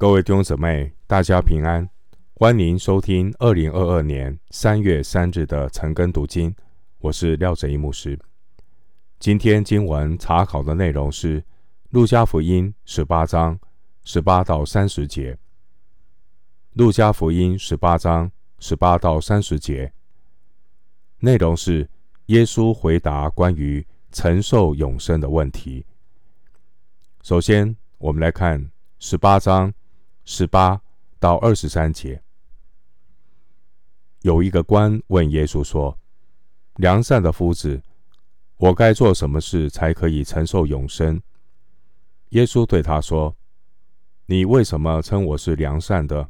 各位弟兄姊妹，大家平安，欢迎收听二零二二年三月三日的晨更读经。我是廖哲一牧师。今天经文查考的内容是《路加福音》十八章十八到三十节。《路加福音》十八章十八到三十节内容是耶稣回答关于承受永生的问题。首先，我们来看十八章。十八到二十三节，有一个官问耶稣说：“良善的夫子，我该做什么事才可以承受永生？”耶稣对他说：“你为什么称我是良善的？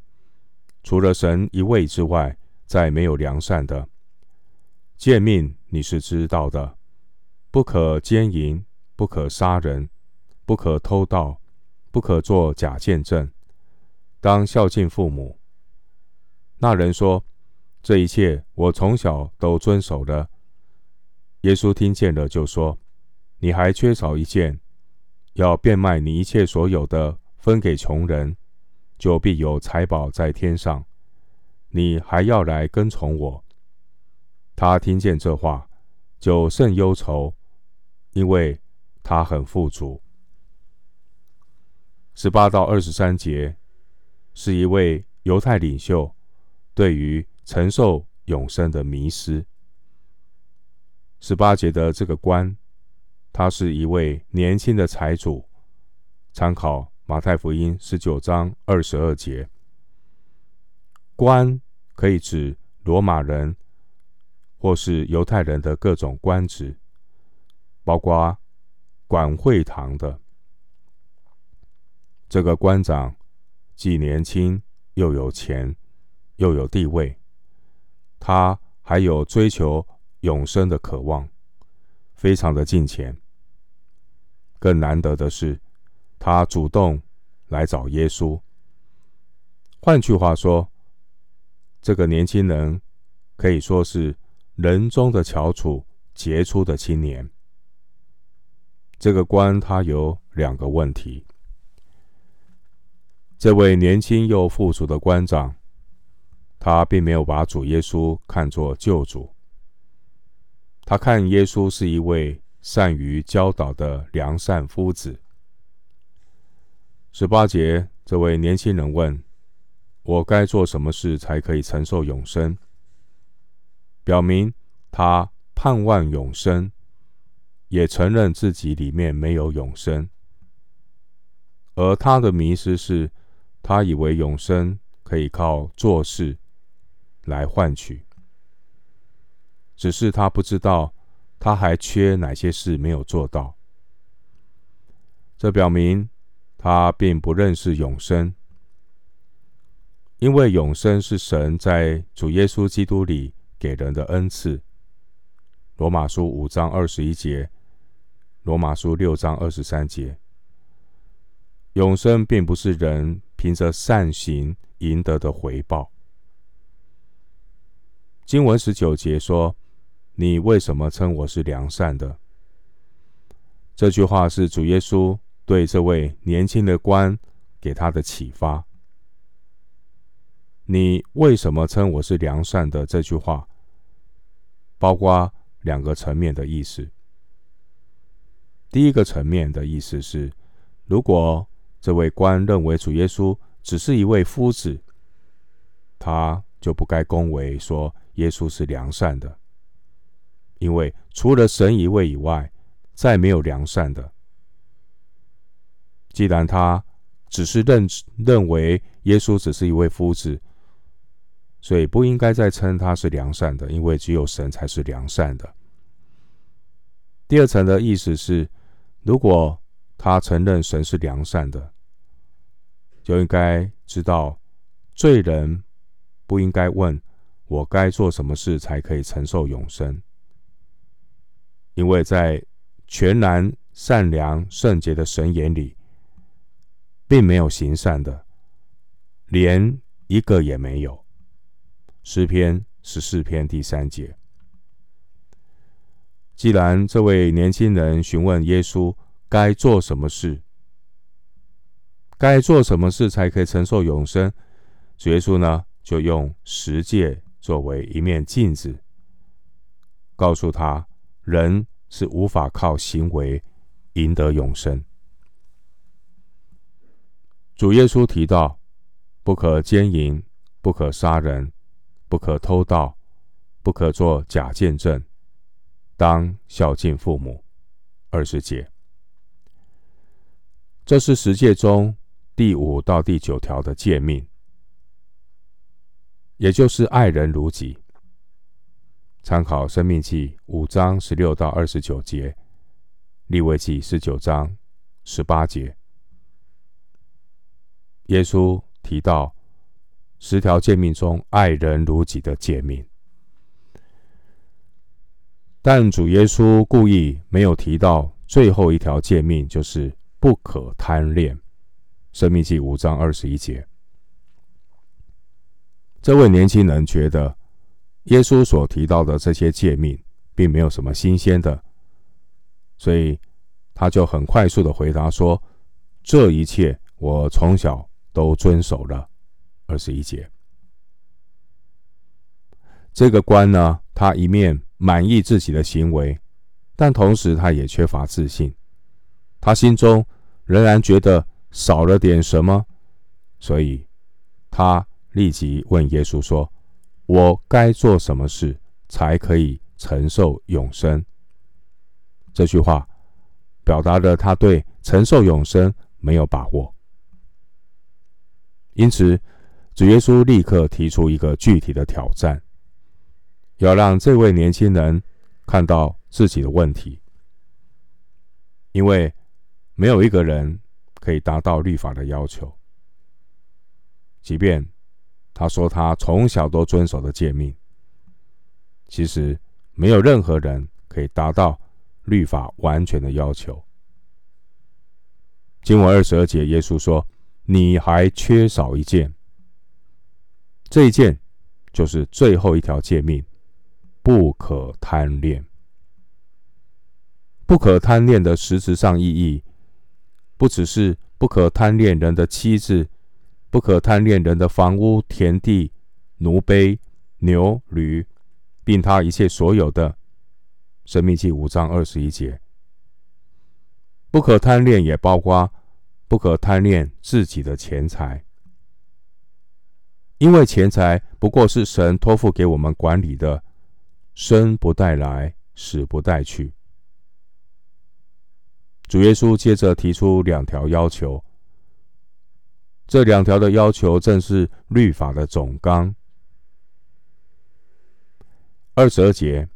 除了神一位之外，再没有良善的。诫命你是知道的：不可奸淫，不可杀人，不可偷盗，不可作假见证。”当孝敬父母。那人说：“这一切我从小都遵守了。”耶稣听见了，就说：“你还缺少一件，要变卖你一切所有的，分给穷人，就必有财宝在天上。你还要来跟从我。”他听见这话，就甚忧愁，因为他很富足。十八到二十三节。是一位犹太领袖对于承受永生的迷失。十八节的这个官，他是一位年轻的财主。参考马太福音十九章二十二节，官可以指罗马人或是犹太人的各种官职，包括管会堂的这个官长。既年轻又有钱，又有地位，他还有追求永生的渴望，非常的敬虔。更难得的是，他主动来找耶稣。换句话说，这个年轻人可以说是人中的翘楚，杰出的青年。这个官他有两个问题。这位年轻又富足的官长，他并没有把主耶稣看作救主。他看耶稣是一位善于教导的良善夫子。十八节，这位年轻人问：“我该做什么事才可以承受永生？”表明他盼望永生，也承认自己里面没有永生。而他的迷失是。他以为永生可以靠做事来换取，只是他不知道他还缺哪些事没有做到。这表明他并不认识永生，因为永生是神在主耶稣基督里给人的恩赐。罗马书五章二十一节，罗马书六章二十三节，永生并不是人。凭着善行赢得的回报。经文十九节说：“你为什么称我是良善的？”这句话是主耶稣对这位年轻的官给他的启发。“你为什么称我是良善的？”这句话包括两个层面的意思。第一个层面的意思是，如果这位官认为主耶稣只是一位夫子，他就不该恭维说耶稣是良善的，因为除了神一位以外，再没有良善的。既然他只是认认为耶稣只是一位夫子，所以不应该再称他是良善的，因为只有神才是良善的。第二层的意思是，如果他承认神是良善的，就应该知道，罪人不应该问我该做什么事才可以承受永生，因为在全然善良圣洁的神眼里，并没有行善的，连一个也没有。诗篇十四篇第三节。既然这位年轻人询问耶稣该做什么事，该做什么事才可以承受永生？主耶稣呢，就用十诫作为一面镜子，告诉他，人是无法靠行为赢得永生。主耶稣提到，不可奸淫，不可杀人，不可偷盗，不可做假见证，当孝敬父母。二十节，这是十诫中第五到第九条的诫命。也就是爱人如己。参考《生命记》五章十六到二十九节，《立位记》十九章十八节。耶稣提到十条诫命中爱人如己的诫命，但主耶稣故意没有提到最后一条诫命，就是不可贪恋，《生命记》五章二十一节。这位年轻人觉得，耶稣所提到的这些诫命并没有什么新鲜的，所以他就很快速的回答说：“这一切我从小都遵守了。”二十一节，这个官呢，他一面满意自己的行为，但同时他也缺乏自信，他心中仍然觉得少了点什么，所以他。立即问耶稣说：“我该做什么事才可以承受永生？”这句话表达了他对承受永生没有把握，因此主耶稣立刻提出一个具体的挑战，要让这位年轻人看到自己的问题，因为没有一个人可以达到律法的要求，即便。他说：“他从小都遵守的诫命，其实没有任何人可以达到律法完全的要求。”经文二十二节，耶稣说：“你还缺少一件，这一件就是最后一条诫命，不可贪恋。不可贪恋的实质上意义，不只是不可贪恋人的妻子。”不可贪恋人的房屋、田地、奴婢、牛、驴，并他一切所有的。申命记五章二十一节。不可贪恋也包括不可贪恋自己的钱财，因为钱财不过是神托付给我们管理的，生不带来，死不带去。主耶稣接着提出两条要求。这两条的要求正是律法的总纲。二十二节，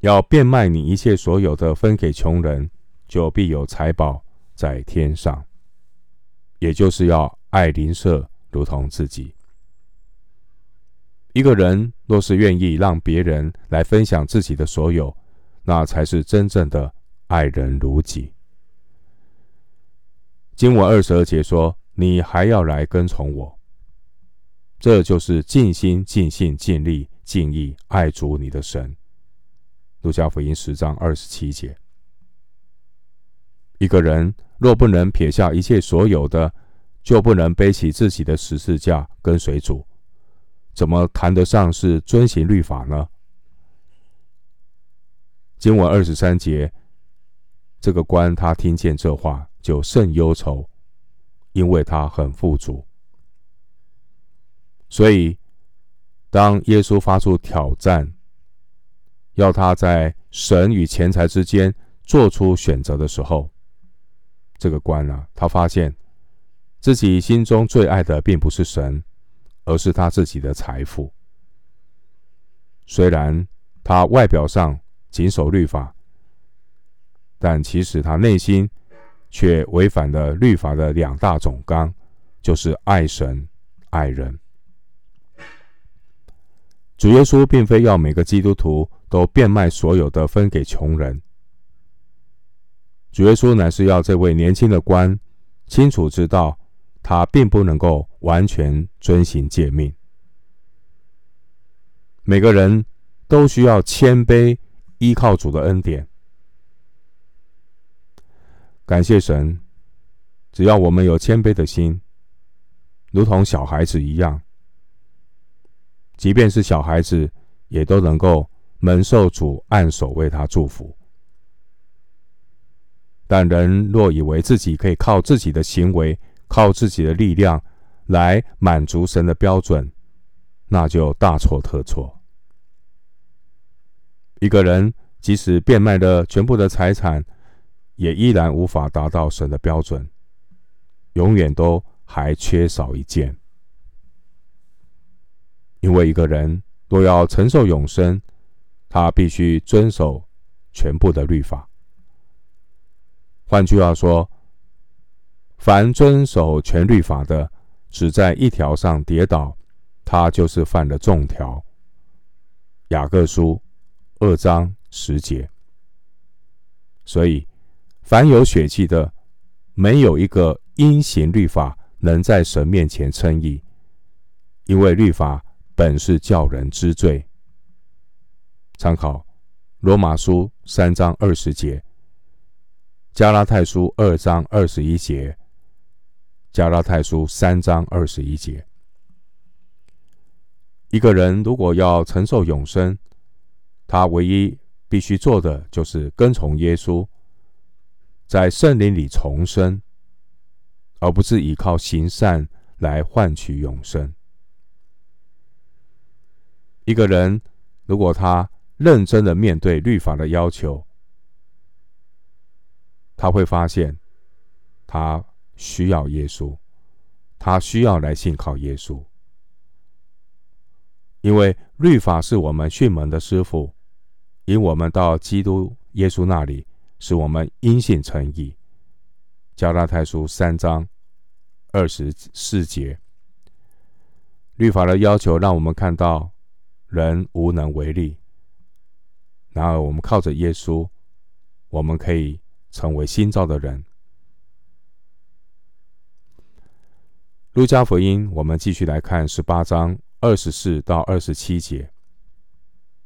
要变卖你一切所有的，分给穷人，就必有财宝在天上。也就是要爱邻舍如同自己。一个人若是愿意让别人来分享自己的所有，那才是真正的爱人如己。经文二十二节说。你还要来跟从我，这就是尽心、尽性、尽力、尽意爱主你的神。路加福音十章二十七节。一个人若不能撇下一切所有的，就不能背起自己的十字架跟随主，怎么谈得上是遵行律法呢？经文二十三节，这个官他听见这话，就甚忧愁。因为他很富足，所以当耶稣发出挑战，要他在神与钱财之间做出选择的时候，这个官啊，他发现自己心中最爱的并不是神，而是他自己的财富。虽然他外表上谨守律法，但其实他内心。却违反了律法的两大总纲，就是爱神、爱人。主耶稣并非要每个基督徒都变卖所有的分给穷人，主耶稣乃是要这位年轻的官清楚知道，他并不能够完全遵行诫命。每个人都需要谦卑，依靠主的恩典。感谢神，只要我们有谦卑的心，如同小孩子一样，即便是小孩子，也都能够蒙受主按手为他祝福。但人若以为自己可以靠自己的行为、靠自己的力量来满足神的标准，那就大错特错。一个人即使变卖了全部的财产，也依然无法达到神的标准，永远都还缺少一件。因为一个人若要承受永生，他必须遵守全部的律法。换句话说，凡遵守全律法的，只在一条上跌倒，他就是犯了众条。雅各书二章十节。所以，凡有血气的，没有一个因行律法能在神面前称义，因为律法本是叫人知罪。参考罗马书三章二十节。加拉太书二章二十一节，加拉太书三章二十一节。一个人如果要承受永生，他唯一必须做的就是跟从耶稣，在圣灵里重生，而不是依靠行善来换取永生。一个人如果他认真的面对律法的要求，他会发现，他需要耶稣，他需要来信靠耶稣，因为律法是我们训门的师傅，引我们到基督耶稣那里，使我们因信称义。加拉太书三章二十四节，律法的要求让我们看到人无能为力，然而我们靠着耶稣，我们可以。成为新造的人。路加福音，我们继续来看十八章二十四到二十七节。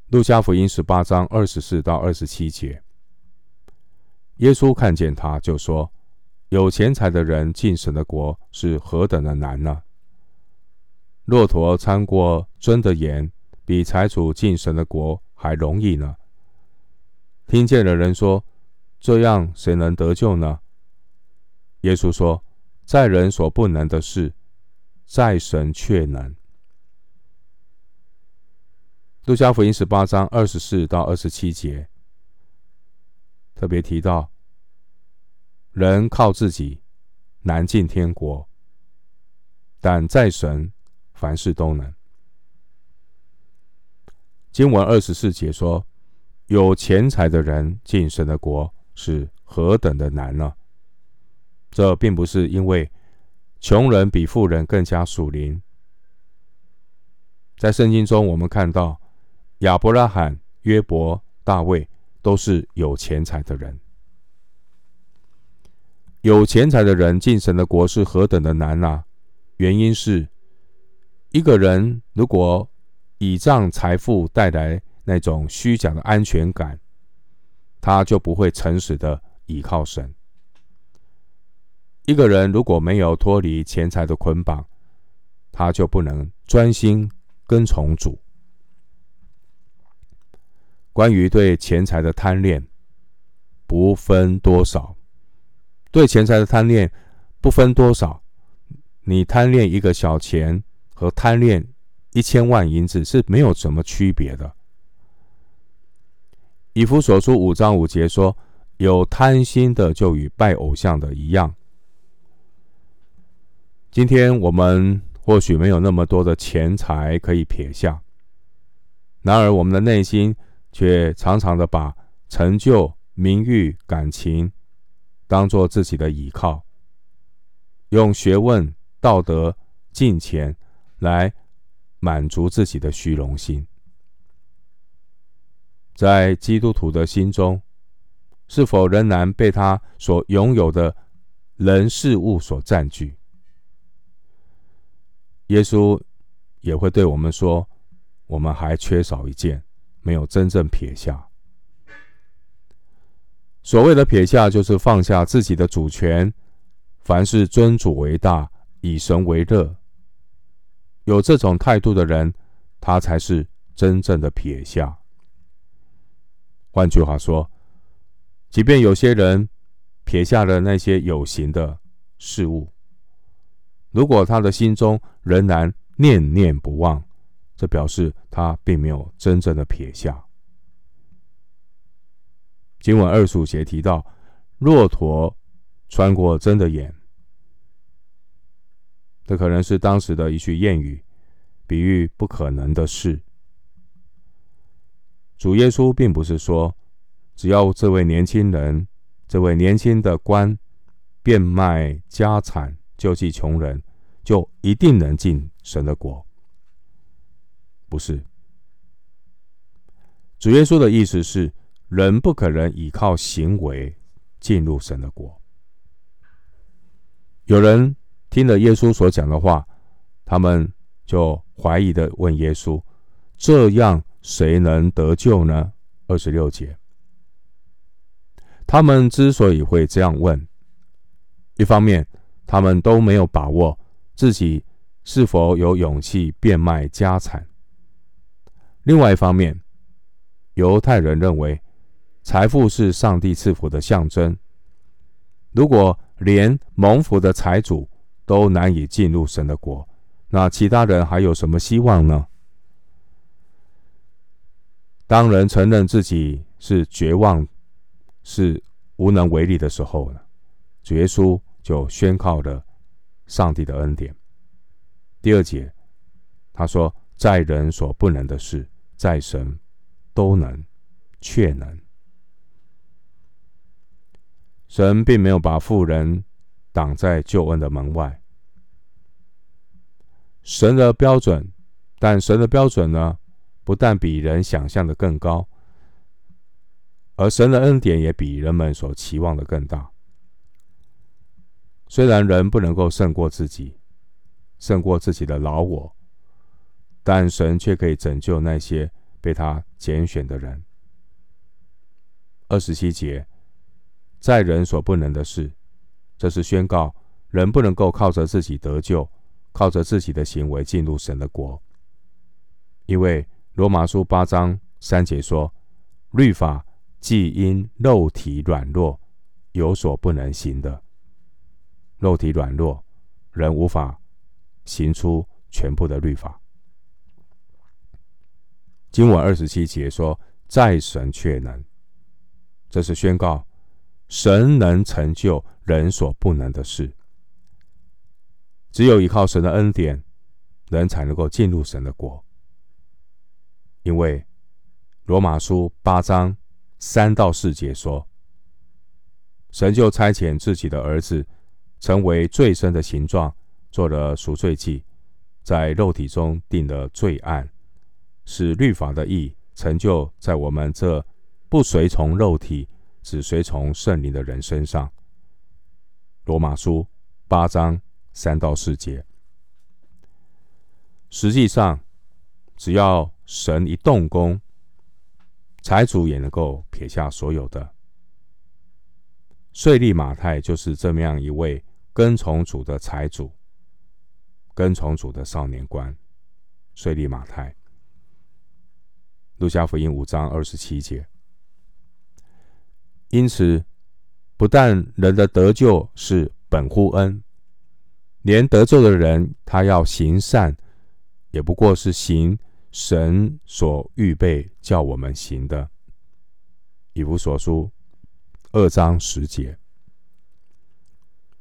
路加福音十八章二十四到二十七节，耶稣看见他，就说：“有钱财的人进神的国是何等的难呢？骆驼穿过针的盐，比财主进神的国还容易呢。”听见的人说。这样谁能得救呢？耶稣说：“在人所不能的事，在神却能。”路加福音十八章二十四到二十七节特别提到，人靠自己难进天国，但在神凡事都能。经文二十四节说：“有钱财的人进神的国。”是何等的难呢？这并不是因为穷人比富人更加属灵。在圣经中，我们看到亚伯拉罕、约伯、大卫都是有钱财的人。有钱财的人进神的国是何等的难啊！原因是一个人如果倚仗财富带来那种虚假的安全感。他就不会诚实的倚靠神。一个人如果没有脱离钱财的捆绑，他就不能专心跟从主。关于对钱财的贪恋，不分多少，对钱财的贪恋不分多少，你贪恋一个小钱和贪恋一千万银子是没有什么区别的。以弗所书五章五节说：“有贪心的，就与拜偶像的一样。”今天我们或许没有那么多的钱财可以撇下，然而我们的内心却常常的把成就、名誉、感情当做自己的依靠，用学问、道德、金钱来满足自己的虚荣心。在基督徒的心中，是否仍然被他所拥有的人事物所占据？耶稣也会对我们说：“我们还缺少一件，没有真正撇下。”所谓的撇下，就是放下自己的主权，凡事尊主为大，以神为乐。有这种态度的人，他才是真正的撇下。换句话说，即便有些人撇下了那些有形的事物，如果他的心中仍然念念不忘，这表示他并没有真正的撇下。经文二十五节提到，骆驼穿过针的眼，这可能是当时的一句谚语，比喻不可能的事。主耶稣并不是说，只要这位年轻人、这位年轻的官变卖家产救济穷人，就一定能进神的国。不是，主耶稣的意思是，人不可能依靠行为进入神的国。有人听了耶稣所讲的话，他们就怀疑的问耶稣：“这样谁能得救呢？”二十六节，他们之所以会这样问，一方面他们都没有把握自己是否有勇气变卖家产；另外一方面，犹太人认为。财富是上帝赐福的象征。如果连蒙福的财主都难以进入神的国，那其他人还有什么希望呢？当人承认自己是绝望、是无能为力的时候呢，主耶稣就宣告了上帝的恩典。第二节，他说：“在人所不能的事，在神都能，确能。”神并没有把富人挡在救恩的门外。神的标准，但神的标准呢，不但比人想象的更高，而神的恩典也比人们所期望的更大。虽然人不能够胜过自己，胜过自己的老我，但神却可以拯救那些被他拣选的人。二十七节。在人所不能的事，这是宣告人不能够靠着自己得救，靠着自己的行为进入神的国。因为罗马书八章三节说：“律法既因肉体软弱有所不能行的，肉体软弱，人无法行出全部的律法。”经文二十七节说：“在神却能。”这是宣告。神能成就人所不能的事，只有依靠神的恩典，人才能够进入神的国。因为罗马书八章三到四节说：“神就差遣自己的儿子，成为罪身的形状，做了赎罪祭，在肉体中定了罪案，使律法的义成就在我们这不随从肉体。”只随从圣灵的人身上。罗马书八章三到四节。实际上，只要神一动工，财主也能够撇下所有的。税吏马太就是这么样一位跟从主的财主，跟从主的少年官。税吏马太，路加福音五章二十七节。因此，不但人的得救是本乎恩，连得救的人他要行善，也不过是行神所预备叫我们行的。以弗所书二章十节，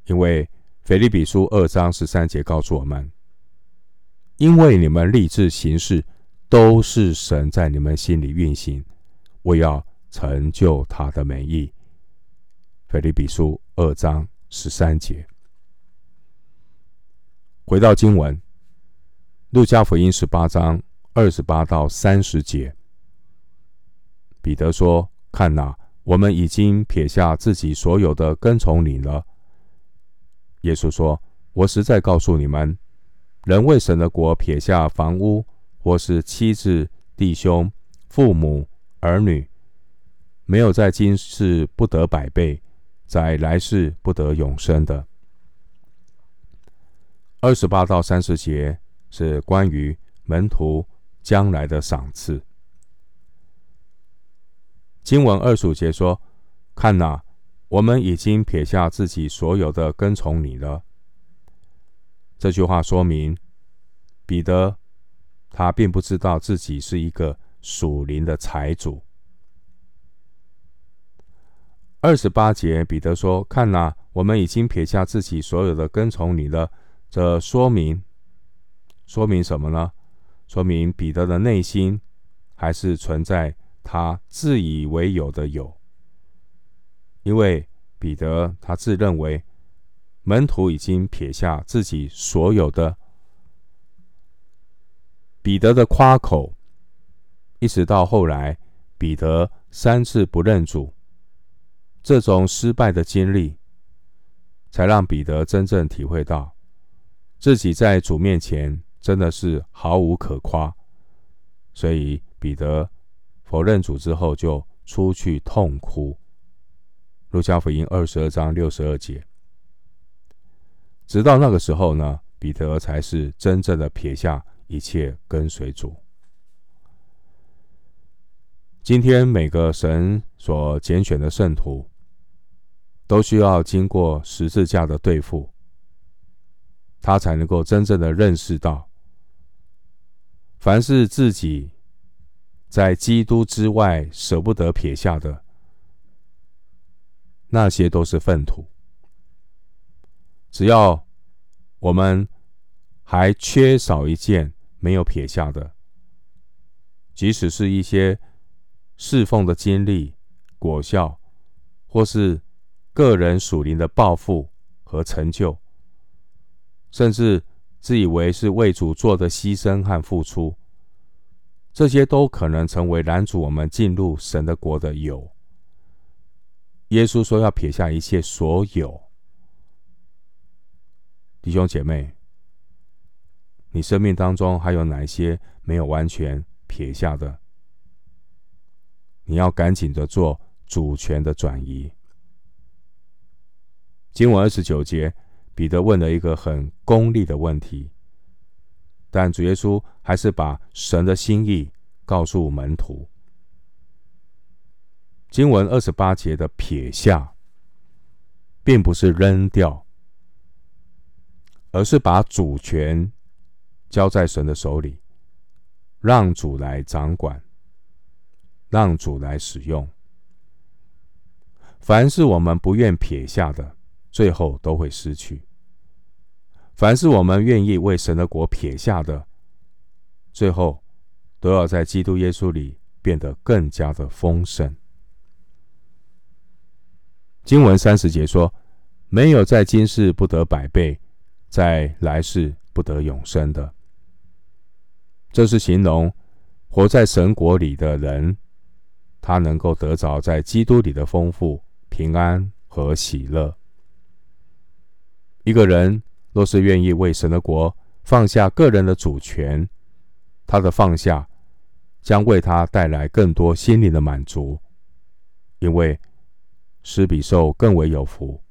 因为腓立比书二章十三节告诉我们：因为你们立志行事，都是神在你们心里运行，我要。成就他的美意。腓立比书二章十三节。回到经文，路加福音十八章二十八到三十节，彼得说：“看哪，我们已经撇下自己所有的，跟从你了。”耶稣说：“我实在告诉你们，人为神的国撇下房屋，或是妻子、弟兄、父母、儿女。”没有在今世不得百倍，在来世不得永生的。二十八到三十节是关于门徒将来的赏赐。经文二十五节说：“看哪，我们已经撇下自己所有的，跟从你了。”这句话说明，彼得他并不知道自己是一个属灵的财主。二十八节，彼得说：“看呐，我们已经撇下自己所有的，跟从你了。”这说明，说明什么呢？说明彼得的内心还是存在他自以为有的有，因为彼得他自认为门徒已经撇下自己所有的。彼得的夸口，一直到后来，彼得三次不认主。这种失败的经历，才让彼得真正体会到，自己在主面前真的是毫无可夸。所以彼得否认主之后，就出去痛哭。路加福音二十二章六十二节。直到那个时候呢，彼得才是真正的撇下一切跟随主。今天每个神所拣选的圣徒，都需要经过十字架的对付，他才能够真正的认识到，凡是自己在基督之外舍不得撇下的，那些都是粪土。只要我们还缺少一件没有撇下的，即使是一些侍奉的经历、果效，或是。个人属灵的抱负和成就，甚至自以为是为主做的牺牲和付出，这些都可能成为拦阻我们进入神的国的有。耶稣说要撇下一切所有。弟兄姐妹，你生命当中还有哪些没有完全撇下的？你要赶紧的做主权的转移。经文二十九节，彼得问了一个很功利的问题，但主耶稣还是把神的心意告诉门徒。经文二十八节的撇下，并不是扔掉，而是把主权交在神的手里，让主来掌管，让主来使用。凡是我们不愿撇下的，最后都会失去。凡是我们愿意为神的国撇下的，最后都要在基督耶稣里变得更加的丰盛。经文三十节说：“没有在今世不得百倍，在来世不得永生的。”这是形容活在神国里的人，他能够得着在基督里的丰富、平安和喜乐。一个人若是愿意为神的国放下个人的主权，他的放下将为他带来更多心灵的满足，因为施比受更为有福。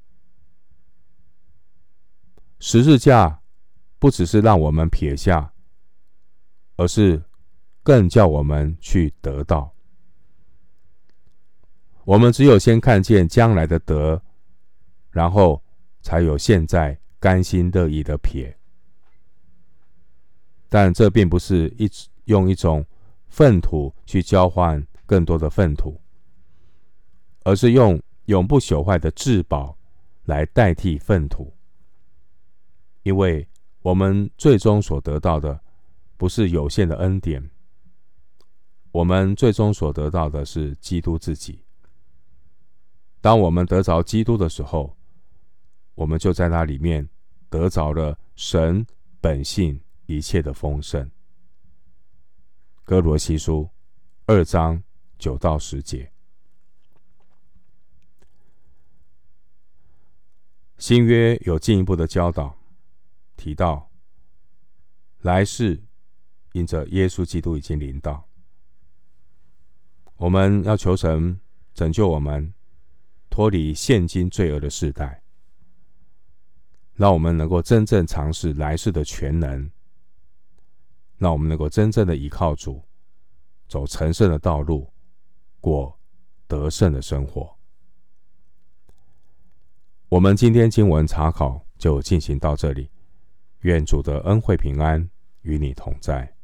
十字架不只是让我们撇下，而是更叫我们去得到。我们只有先看见将来的得，然后。才有现在甘心乐意的撇，但这并不是一用一种粪土去交换更多的粪土，而是用永不朽坏的至宝来代替粪土。因为我们最终所得到的不是有限的恩典，我们最终所得到的是基督自己。当我们得着基督的时候，我们就在那里面得着了神本性一切的丰盛。哥罗西书二章九到十节，新约有进一步的教导，提到来世因着耶稣基督已经临到，我们要求神拯救我们脱离现今罪恶的世代。让我们能够真正尝试来世的全能，让我们能够真正的依靠主，走成圣的道路，过得胜的生活。我们今天经文查考就进行到这里，愿主的恩惠平安与你同在。